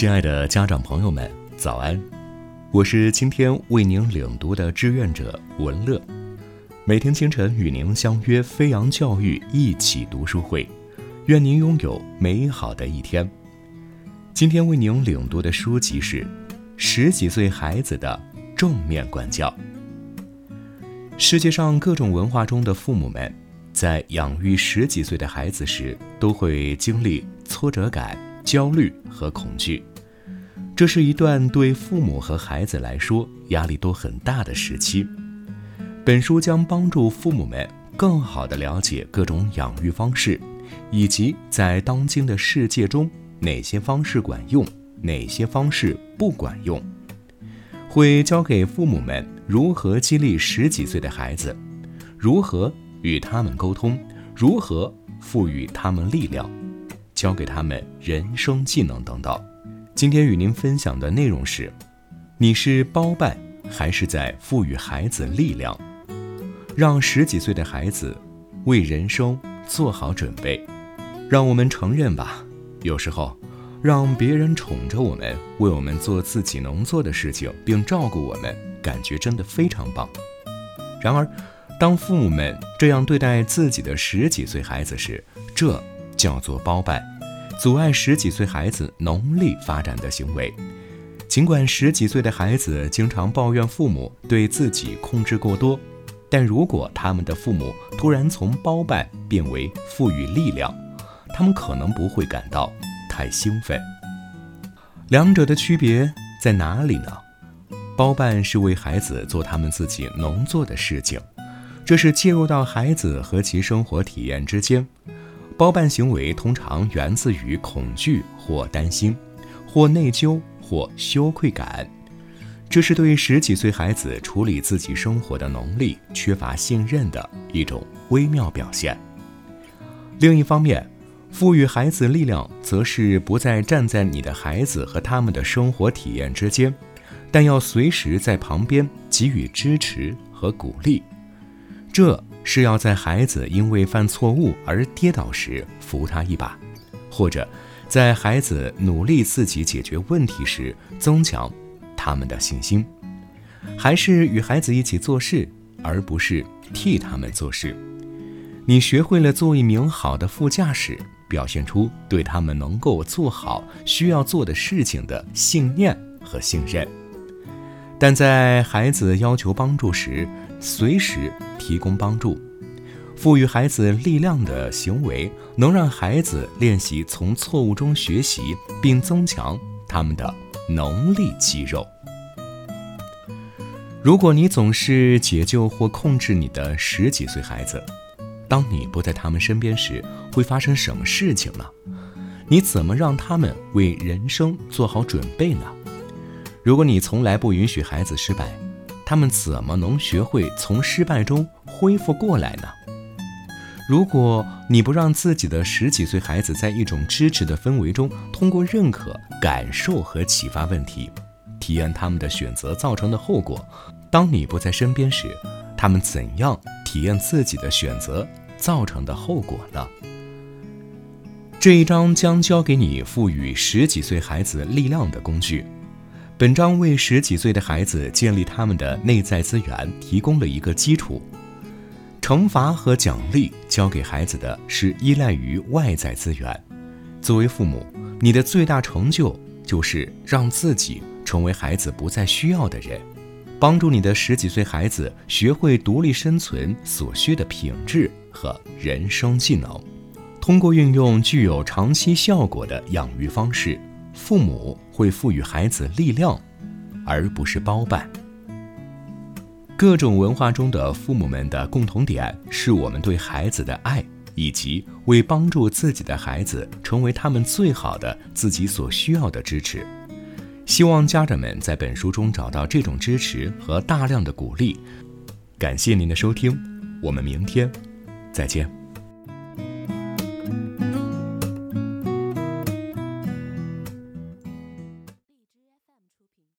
亲爱的家长朋友们，早安！我是今天为您领读的志愿者文乐，每天清晨与您相约飞扬教育一起读书会，愿您拥有美好的一天。今天为您领读的书籍是《十几岁孩子的正面管教》。世界上各种文化中的父母们，在养育十几岁的孩子时，都会经历挫折感。焦虑和恐惧，这是一段对父母和孩子来说压力都很大的时期。本书将帮助父母们更好地了解各种养育方式，以及在当今的世界中哪些方式管用，哪些方式不管用。会教给父母们如何激励十几岁的孩子，如何与他们沟通，如何赋予他们力量。教给他们人生技能等等。今天与您分享的内容是：你是包办还是在赋予孩子力量？让十几岁的孩子为人生做好准备。让我们承认吧，有时候让别人宠着我们，为我们做自己能做的事情，并照顾我们，感觉真的非常棒。然而，当父母们这样对待自己的十几岁孩子时，这……叫做包办，阻碍十几岁孩子能力发展的行为。尽管十几岁的孩子经常抱怨父母对自己控制过多，但如果他们的父母突然从包办变为赋予力量，他们可能不会感到太兴奋。两者的区别在哪里呢？包办是为孩子做他们自己能做的事情，这是介入到孩子和其生活体验之间。包办行为通常源自于恐惧或担心，或内疚或羞愧感，这是对十几岁孩子处理自己生活的能力缺乏信任的一种微妙表现。另一方面，赋予孩子力量，则是不再站在你的孩子和他们的生活体验之间，但要随时在旁边给予支持和鼓励。这。是要在孩子因为犯错误而跌倒时扶他一把，或者在孩子努力自己解决问题时增强他们的信心，还是与孩子一起做事，而不是替他们做事。你学会了做一名好的副驾驶，表现出对他们能够做好需要做的事情的信念和信任。但在孩子要求帮助时，随时提供帮助，赋予孩子力量的行为，能让孩子练习从错误中学习，并增强他们的能力肌肉。如果你总是解救或控制你的十几岁孩子，当你不在他们身边时，会发生什么事情呢？你怎么让他们为人生做好准备呢？如果你从来不允许孩子失败，他们怎么能学会从失败中恢复过来呢？如果你不让自己的十几岁孩子在一种支持的氛围中，通过认可、感受和启发问题，体验他们的选择造成的后果，当你不在身边时，他们怎样体验自己的选择造成的后果呢？这一章将教给你赋予十几岁孩子力量的工具。本章为十几岁的孩子建立他们的内在资源提供了一个基础。惩罚和奖励教给孩子的是依赖于外在资源。作为父母，你的最大成就就是让自己成为孩子不再需要的人，帮助你的十几岁孩子学会独立生存所需的品质和人生技能。通过运用具有长期效果的养育方式。父母会赋予孩子力量，而不是包办。各种文化中的父母们的共同点是我们对孩子的爱，以及为帮助自己的孩子成为他们最好的自己所需要的支持。希望家长们在本书中找到这种支持和大量的鼓励。感谢您的收听，我们明天再见。